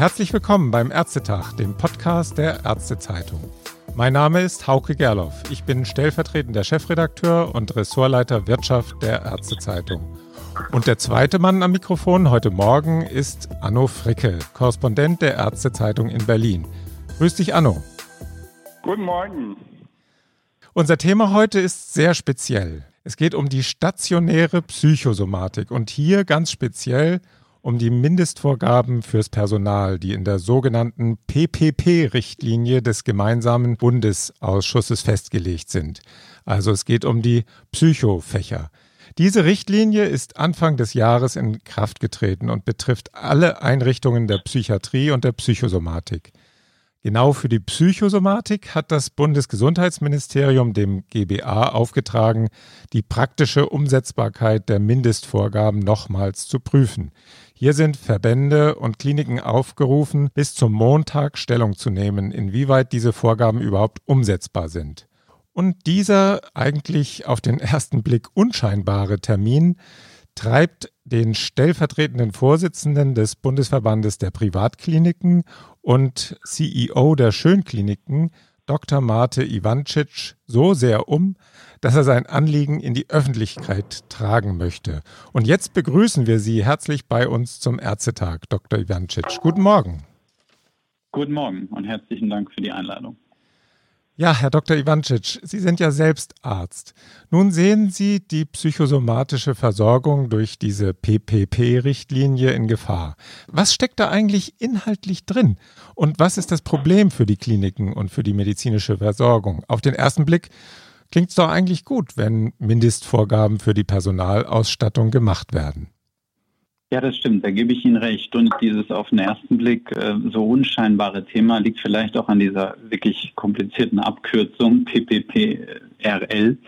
Herzlich willkommen beim Ärztetag, dem Podcast der Ärztezeitung. Mein Name ist Hauke Gerloff. Ich bin stellvertretender Chefredakteur und Ressortleiter Wirtschaft der Ärztezeitung. Und der zweite Mann am Mikrofon heute Morgen ist Anno Fricke, Korrespondent der Ärztezeitung in Berlin. Grüß dich, Anno. Guten Morgen. Unser Thema heute ist sehr speziell. Es geht um die stationäre Psychosomatik und hier ganz speziell um die Mindestvorgaben fürs Personal, die in der sogenannten PPP-Richtlinie des gemeinsamen Bundesausschusses festgelegt sind. Also es geht um die Psychofächer. Diese Richtlinie ist Anfang des Jahres in Kraft getreten und betrifft alle Einrichtungen der Psychiatrie und der Psychosomatik. Genau für die Psychosomatik hat das Bundesgesundheitsministerium dem GBA aufgetragen, die praktische Umsetzbarkeit der Mindestvorgaben nochmals zu prüfen. Hier sind Verbände und Kliniken aufgerufen, bis zum Montag Stellung zu nehmen, inwieweit diese Vorgaben überhaupt umsetzbar sind. Und dieser eigentlich auf den ersten Blick unscheinbare Termin treibt den stellvertretenden Vorsitzenden des Bundesverbandes der Privatkliniken und CEO der Schönkliniken, Dr. Mate Ivancic, so sehr um, dass er sein Anliegen in die Öffentlichkeit tragen möchte. Und jetzt begrüßen wir Sie herzlich bei uns zum Ärztetag, Dr. Ivancic. Guten Morgen. Guten Morgen und herzlichen Dank für die Einladung. Ja, Herr Dr. Ivancic, Sie sind ja selbst Arzt. Nun sehen Sie die psychosomatische Versorgung durch diese PPP-Richtlinie in Gefahr. Was steckt da eigentlich inhaltlich drin? Und was ist das Problem für die Kliniken und für die medizinische Versorgung? Auf den ersten Blick klingt es doch eigentlich gut, wenn Mindestvorgaben für die Personalausstattung gemacht werden. Ja, das stimmt, da gebe ich Ihnen recht. Und dieses auf den ersten Blick äh, so unscheinbare Thema liegt vielleicht auch an dieser wirklich komplizierten Abkürzung PPPRL.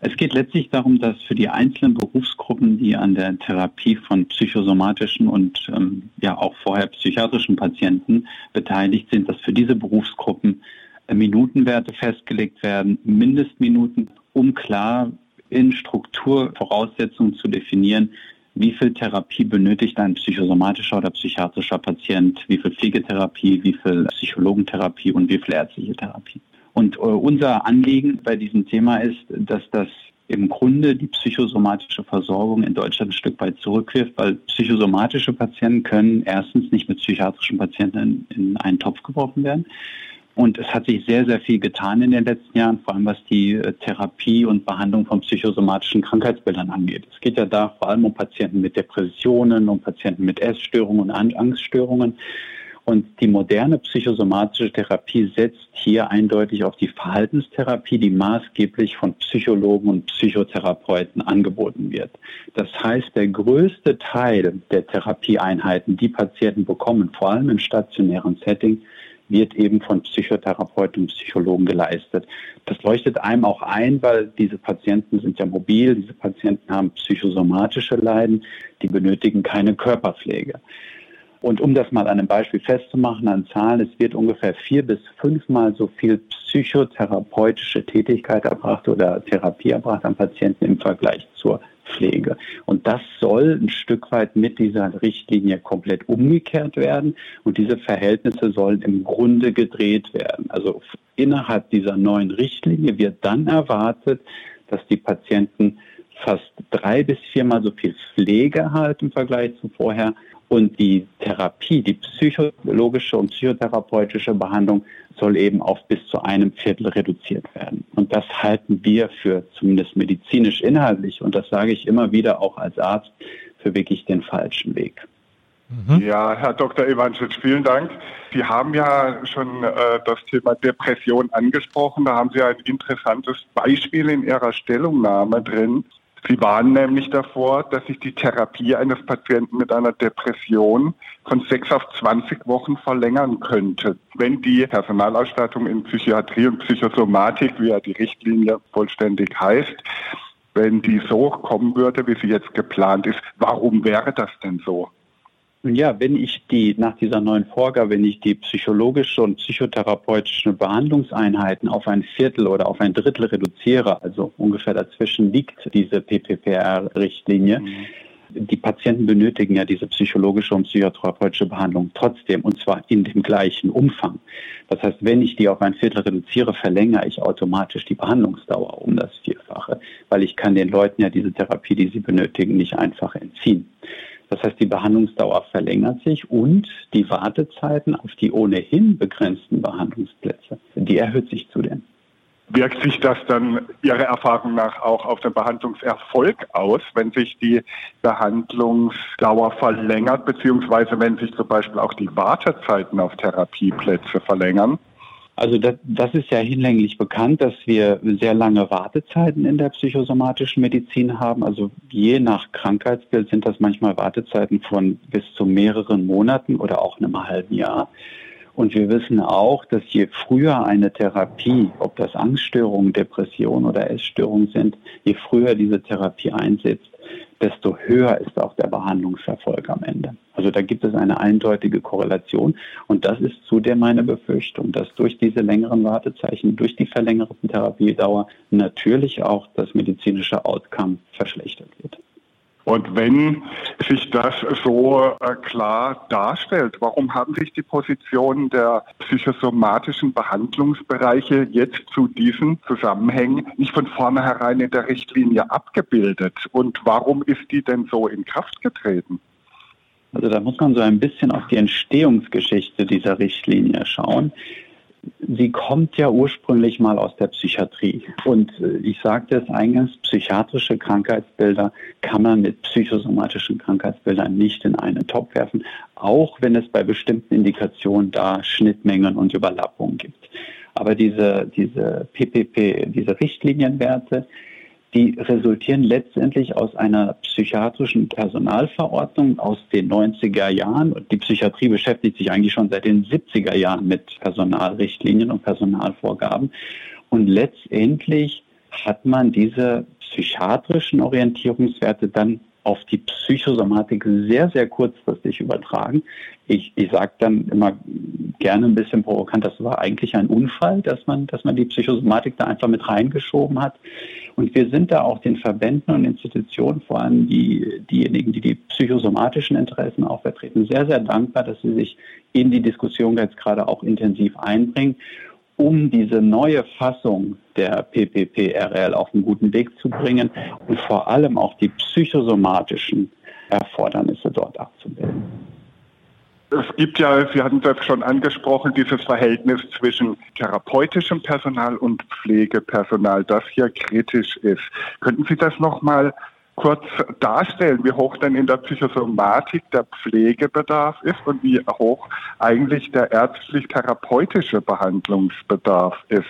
Es geht letztlich darum, dass für die einzelnen Berufsgruppen, die an der Therapie von psychosomatischen und ähm, ja auch vorher psychiatrischen Patienten beteiligt sind, dass für diese Berufsgruppen äh, Minutenwerte festgelegt werden, Mindestminuten, um klar in Strukturvoraussetzungen zu definieren, wie viel Therapie benötigt ein psychosomatischer oder psychiatrischer Patient, wie viel Pflegetherapie, wie viel Psychologentherapie und wie viel ärztliche Therapie. Und äh, unser Anliegen bei diesem Thema ist, dass das im Grunde die psychosomatische Versorgung in Deutschland ein Stück weit zurückwirft, weil psychosomatische Patienten können erstens nicht mit psychiatrischen Patienten in, in einen Topf geworfen werden. Und es hat sich sehr, sehr viel getan in den letzten Jahren, vor allem was die äh, Therapie und Behandlung von psychosomatischen Krankheitsbildern angeht. Es geht ja da vor allem um Patienten mit Depressionen, um Patienten mit Essstörungen und Angststörungen. Und die moderne psychosomatische Therapie setzt hier eindeutig auf die Verhaltenstherapie, die maßgeblich von Psychologen und Psychotherapeuten angeboten wird. Das heißt, der größte Teil der Therapieeinheiten, die Patienten bekommen, vor allem im stationären Setting, wird eben von Psychotherapeuten und Psychologen geleistet. Das leuchtet einem auch ein, weil diese Patienten sind ja mobil, diese Patienten haben psychosomatische Leiden, die benötigen keine Körperpflege. Und um das mal an einem Beispiel festzumachen, an Zahlen, es wird ungefähr vier bis fünfmal so viel psychotherapeutische Tätigkeit erbracht oder Therapie erbracht an Patienten im Vergleich zur Pflege. Und das soll ein Stück weit mit dieser Richtlinie komplett umgekehrt werden. Und diese Verhältnisse sollen im Grunde gedreht werden. Also innerhalb dieser neuen Richtlinie wird dann erwartet, dass die Patienten fast drei bis viermal so viel Pflege erhalten im Vergleich zu vorher und die Therapie, die psychologische und psychotherapeutische Behandlung soll eben auf bis zu einem Viertel reduziert werden. Und das halten wir für zumindest medizinisch inhaltlich, und das sage ich immer wieder auch als Arzt, für wirklich den falschen Weg. Mhm. Ja, Herr Dr. Ivancic, vielen Dank. Sie haben ja schon äh, das Thema Depression angesprochen. Da haben Sie ein interessantes Beispiel in Ihrer Stellungnahme drin. Sie warnen nämlich davor, dass sich die Therapie eines Patienten mit einer Depression von sechs auf 20 Wochen verlängern könnte, wenn die Personalausstattung in Psychiatrie und Psychosomatik, wie ja die Richtlinie vollständig heißt, wenn die so kommen würde, wie sie jetzt geplant ist. Warum wäre das denn so? Ja, wenn ich die nach dieser neuen Vorgabe, wenn ich die psychologische und psychotherapeutische Behandlungseinheiten auf ein Viertel oder auf ein Drittel reduziere, also ungefähr dazwischen liegt diese PPPR-Richtlinie, mhm. Die Patienten benötigen ja diese psychologische und psychotherapeutische Behandlung trotzdem und zwar in dem gleichen Umfang. Das heißt, wenn ich die auf ein Viertel reduziere, verlängere ich automatisch die Behandlungsdauer um das Vierfache, weil ich kann den Leuten ja diese Therapie, die sie benötigen, nicht einfach entziehen. Das heißt, die Behandlungsdauer verlängert sich und die Wartezeiten auf die ohnehin begrenzten Behandlungsplätze, die erhöht sich zudem. Wirkt sich das dann Ihrer Erfahrung nach auch auf den Behandlungserfolg aus, wenn sich die Behandlungsdauer verlängert, beziehungsweise wenn sich zum Beispiel auch die Wartezeiten auf Therapieplätze verlängern? Also das, das, ist ja hinlänglich bekannt, dass wir sehr lange Wartezeiten in der psychosomatischen Medizin haben. Also je nach Krankheitsbild sind das manchmal Wartezeiten von bis zu mehreren Monaten oder auch einem halben Jahr. Und wir wissen auch, dass je früher eine Therapie, ob das Angststörungen, Depressionen oder Essstörungen sind, je früher diese Therapie einsetzt, desto höher ist auch der Behandlungserfolg am Ende. Also da gibt es eine eindeutige Korrelation und das ist zudem meine Befürchtung, dass durch diese längeren Wartezeichen, durch die verlängerte Therapiedauer natürlich auch das medizinische Outcome verschlechtert wird. Und wenn sich das so äh, klar darstellt, warum haben sich die Positionen der psychosomatischen Behandlungsbereiche jetzt zu diesen Zusammenhängen nicht von vornherein in der Richtlinie abgebildet? Und warum ist die denn so in Kraft getreten? Also da muss man so ein bisschen auf die Entstehungsgeschichte dieser Richtlinie schauen sie kommt ja ursprünglich mal aus der Psychiatrie. Und äh, ich sagte es eingangs, psychiatrische Krankheitsbilder kann man mit psychosomatischen Krankheitsbildern nicht in einen Topf werfen, auch wenn es bei bestimmten Indikationen da Schnittmengen und Überlappungen gibt. Aber diese, diese PPP, diese Richtlinienwerte, die resultieren letztendlich aus einer psychiatrischen Personalverordnung aus den 90er Jahren. Und die Psychiatrie beschäftigt sich eigentlich schon seit den 70er Jahren mit Personalrichtlinien und Personalvorgaben. Und letztendlich hat man diese psychiatrischen Orientierungswerte dann auf die Psychosomatik sehr, sehr kurzfristig übertragen. Ich, ich sage dann immer gerne ein bisschen provokant, das war eigentlich ein Unfall, dass man, dass man die Psychosomatik da einfach mit reingeschoben hat. Und wir sind da auch den Verbänden und Institutionen, vor allem die, diejenigen, die die psychosomatischen Interessen auch vertreten, sehr, sehr dankbar, dass sie sich in die Diskussion jetzt gerade auch intensiv einbringen um diese neue Fassung der PPPRL auf einen guten Weg zu bringen und vor allem auch die psychosomatischen Erfordernisse dort abzubilden. Es gibt ja, Sie hatten das schon angesprochen, dieses Verhältnis zwischen therapeutischem Personal und Pflegepersonal, das hier kritisch ist. Könnten Sie das nochmal kurz darstellen, wie hoch denn in der Psychosomatik der Pflegebedarf ist und wie hoch eigentlich der ärztlich-therapeutische Behandlungsbedarf ist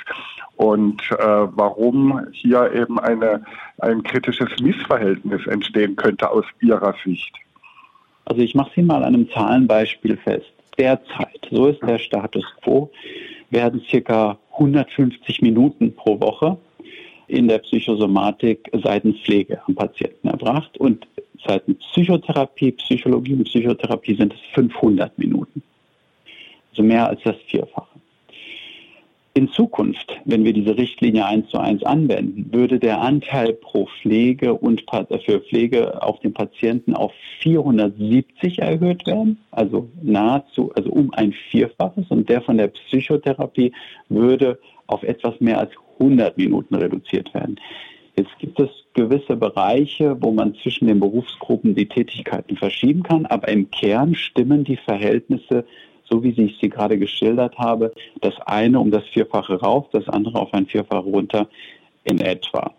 und äh, warum hier eben eine, ein kritisches Missverhältnis entstehen könnte aus Ihrer Sicht. Also ich mache Sie mal an einem Zahlenbeispiel fest. Derzeit, so ist der Status quo, werden circa 150 Minuten pro Woche in der Psychosomatik seitens Pflege am Patienten erbracht und seitens Psychotherapie, Psychologie und Psychotherapie sind es 500 Minuten. Also mehr als das Vierfache. In Zukunft, wenn wir diese Richtlinie eins zu eins anwenden, würde der Anteil pro Pflege und für Pflege auf den Patienten auf 470 erhöht werden, also nahezu, also um ein Vierfaches und der von der Psychotherapie würde auf etwas mehr als 100 Minuten reduziert werden. Jetzt gibt es gewisse Bereiche, wo man zwischen den Berufsgruppen die Tätigkeiten verschieben kann, aber im Kern stimmen die Verhältnisse, so wie ich sie gerade geschildert habe, das eine um das Vierfache rauf, das andere auf ein Vierfache runter in etwa.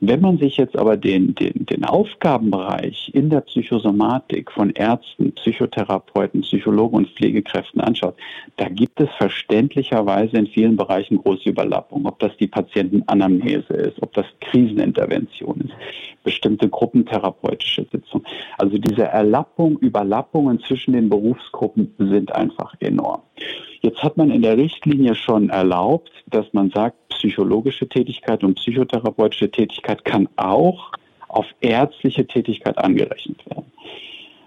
Wenn man sich jetzt aber den, den, den Aufgabenbereich in der Psychosomatik von Ärzten, Psychotherapeuten, Psychologen und Pflegekräften anschaut, da gibt es verständlicherweise in vielen Bereichen große Überlappungen. Ob das die Patientenanamnese ist, ob das Krisenintervention ist, bestimmte gruppentherapeutische Sitzungen. Also diese Erlappung, Überlappungen zwischen den Berufsgruppen sind einfach enorm. Jetzt hat man in der Richtlinie schon erlaubt, dass man sagt, psychologische Tätigkeit und psychotherapeutische Tätigkeit kann auch auf ärztliche Tätigkeit angerechnet werden.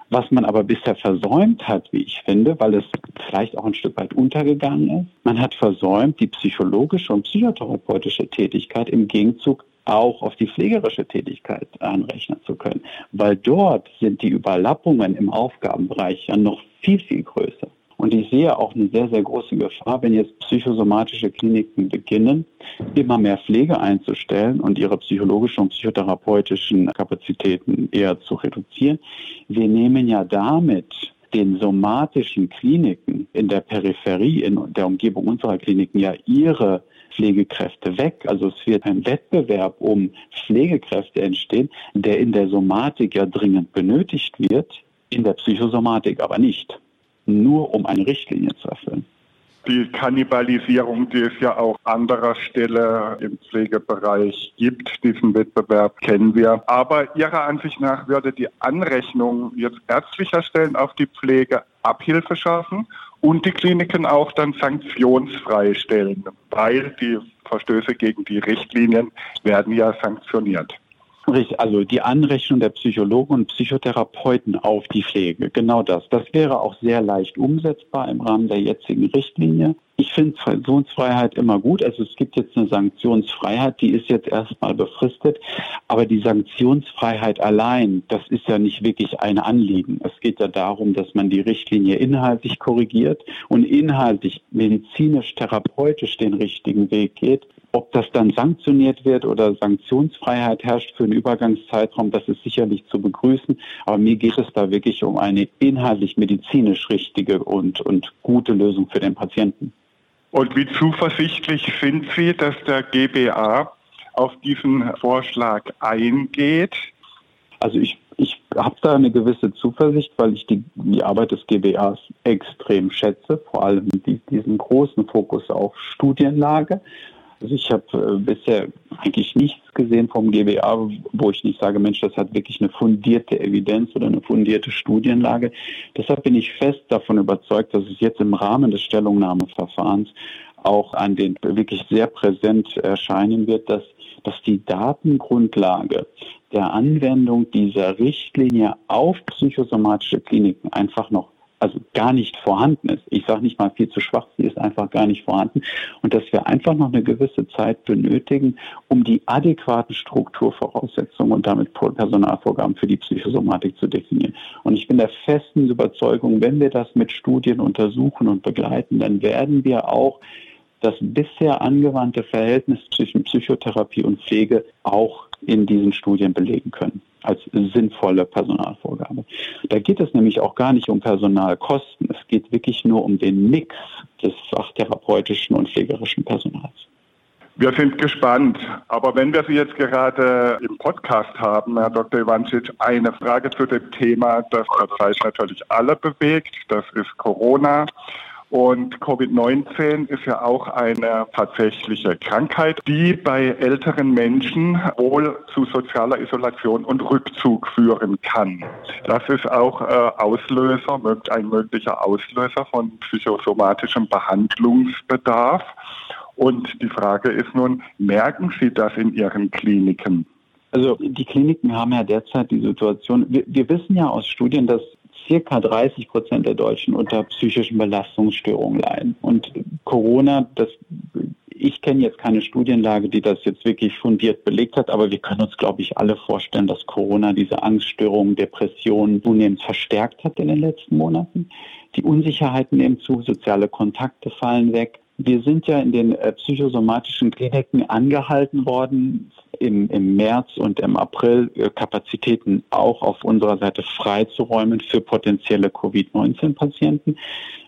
Was man aber bisher versäumt hat, wie ich finde, weil es vielleicht auch ein Stück weit untergegangen ist, man hat versäumt, die psychologische und psychotherapeutische Tätigkeit im Gegenzug auch auf die pflegerische Tätigkeit anrechnen zu können, weil dort sind die Überlappungen im Aufgabenbereich ja noch viel, viel größer. Und ich sehe auch eine sehr, sehr große Gefahr, wenn jetzt psychosomatische Kliniken beginnen, immer mehr Pflege einzustellen und ihre psychologischen und psychotherapeutischen Kapazitäten eher zu reduzieren. Wir nehmen ja damit den somatischen Kliniken in der Peripherie, in der Umgebung unserer Kliniken ja ihre Pflegekräfte weg. Also es wird ein Wettbewerb um Pflegekräfte entstehen, der in der Somatik ja dringend benötigt wird, in der Psychosomatik aber nicht nur um eine Richtlinie zu erfüllen. Die Kannibalisierung, die es ja auch anderer Stelle im Pflegebereich gibt, diesen Wettbewerb kennen wir. Aber Ihrer Ansicht nach würde die Anrechnung jetzt ärztlicher Stellen auf die Pflege Abhilfe schaffen und die Kliniken auch dann sanktionsfrei stellen, weil die Verstöße gegen die Richtlinien werden ja sanktioniert. Also die Anrechnung der Psychologen und Psychotherapeuten auf die Pflege, genau das. Das wäre auch sehr leicht umsetzbar im Rahmen der jetzigen Richtlinie. Ich finde Sanktionsfreiheit immer gut. Also es gibt jetzt eine Sanktionsfreiheit, die ist jetzt erstmal befristet. Aber die Sanktionsfreiheit allein, das ist ja nicht wirklich ein Anliegen. Es geht ja darum, dass man die Richtlinie inhaltlich korrigiert und inhaltlich medizinisch, therapeutisch den richtigen Weg geht. Ob das dann sanktioniert wird oder Sanktionsfreiheit herrscht für einen Übergangszeitraum, das ist sicherlich zu begrüßen. Aber mir geht es da wirklich um eine inhaltlich medizinisch richtige und, und gute Lösung für den Patienten. Und wie zuversichtlich sind Sie, dass der GBA auf diesen Vorschlag eingeht? Also ich, ich habe da eine gewisse Zuversicht, weil ich die, die Arbeit des GBAs extrem schätze, vor allem die, diesen großen Fokus auf Studienlage. Also ich habe äh, bisher eigentlich nichts gesehen vom GBA, wo ich nicht sage, Mensch, das hat wirklich eine fundierte Evidenz oder eine fundierte Studienlage. Deshalb bin ich fest davon überzeugt, dass es jetzt im Rahmen des Stellungnahmeverfahrens auch an den wirklich sehr präsent erscheinen wird, dass, dass die Datengrundlage der Anwendung dieser Richtlinie auf psychosomatische Kliniken einfach noch also gar nicht vorhanden ist. Ich sage nicht mal viel zu schwach, sie ist einfach gar nicht vorhanden. Und dass wir einfach noch eine gewisse Zeit benötigen, um die adäquaten Strukturvoraussetzungen und damit Personalvorgaben für die Psychosomatik zu definieren. Und ich bin der festen Überzeugung, wenn wir das mit Studien untersuchen und begleiten, dann werden wir auch das bisher angewandte Verhältnis zwischen Psychotherapie und Pflege auch in diesen Studien belegen können als sinnvolle Personalvorgabe. Da geht es nämlich auch gar nicht um Personalkosten. Es geht wirklich nur um den Mix des fachtherapeutischen und pflegerischen Personals. Wir sind gespannt. Aber wenn wir Sie jetzt gerade im Podcast haben, Herr Dr. Ivancic, eine Frage zu dem Thema, das zurzeit natürlich alle bewegt. Das ist Corona. Und Covid-19 ist ja auch eine tatsächliche Krankheit, die bei älteren Menschen wohl zu sozialer Isolation und Rückzug führen kann. Das ist auch äh, Auslöser, ein möglicher Auslöser von psychosomatischem Behandlungsbedarf. Und die Frage ist nun, merken Sie das in Ihren Kliniken? Also die Kliniken haben ja derzeit die Situation, wir, wir wissen ja aus Studien, dass circa 30 Prozent der Deutschen unter psychischen Belastungsstörungen leiden. Und Corona, das ich kenne jetzt keine Studienlage, die das jetzt wirklich fundiert belegt hat, aber wir können uns, glaube ich, alle vorstellen, dass Corona diese Angststörungen, Depressionen zunehmend verstärkt hat in den letzten Monaten. Die Unsicherheiten nehmen zu, soziale Kontakte fallen weg. Wir sind ja in den äh, psychosomatischen Kliniken angehalten worden, im, im März und im April äh, Kapazitäten auch auf unserer Seite freizuräumen für potenzielle Covid-19-Patienten.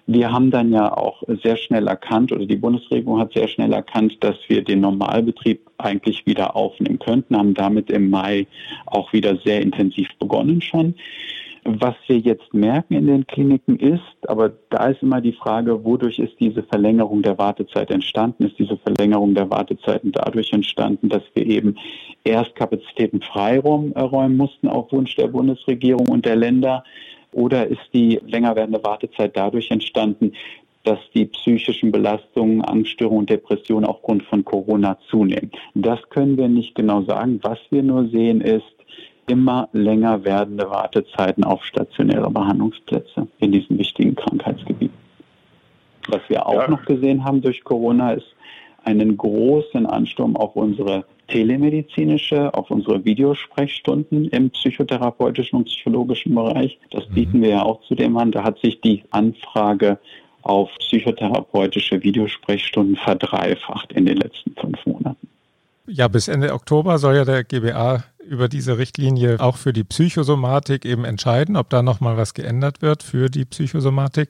Wir haben dann ja auch sehr schnell erkannt, oder die Bundesregierung hat sehr schnell erkannt, dass wir den Normalbetrieb eigentlich wieder aufnehmen könnten, haben damit im Mai auch wieder sehr intensiv begonnen schon. Was wir jetzt merken in den Kliniken ist, aber da ist immer die Frage, wodurch ist diese Verlängerung der Wartezeit entstanden? Ist diese Verlängerung der Wartezeiten dadurch entstanden, dass wir eben erst Kapazitäten freiräumen äh, mussten auf Wunsch der Bundesregierung und der Länder? Oder ist die länger werdende Wartezeit dadurch entstanden, dass die psychischen Belastungen, Angststörungen und Depressionen aufgrund von Corona zunehmen? Das können wir nicht genau sagen. Was wir nur sehen ist, immer länger werdende Wartezeiten auf stationäre Behandlungsplätze in diesem wichtigen Krankheitsgebiet. Was wir auch ja. noch gesehen haben durch Corona ist einen großen Ansturm auf unsere telemedizinische, auf unsere Videosprechstunden im psychotherapeutischen und psychologischen Bereich. Das mhm. bieten wir ja auch zudem an. Da hat sich die Anfrage auf psychotherapeutische Videosprechstunden verdreifacht in den letzten fünf Monaten. Ja, bis Ende Oktober soll ja der GBA über diese Richtlinie auch für die Psychosomatik eben entscheiden, ob da nochmal was geändert wird für die Psychosomatik.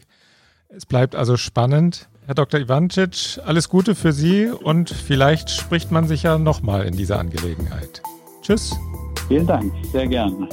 Es bleibt also spannend. Herr Dr. Ivancic, alles Gute für Sie und vielleicht spricht man sich ja nochmal in dieser Angelegenheit. Tschüss. Vielen Dank, sehr gerne.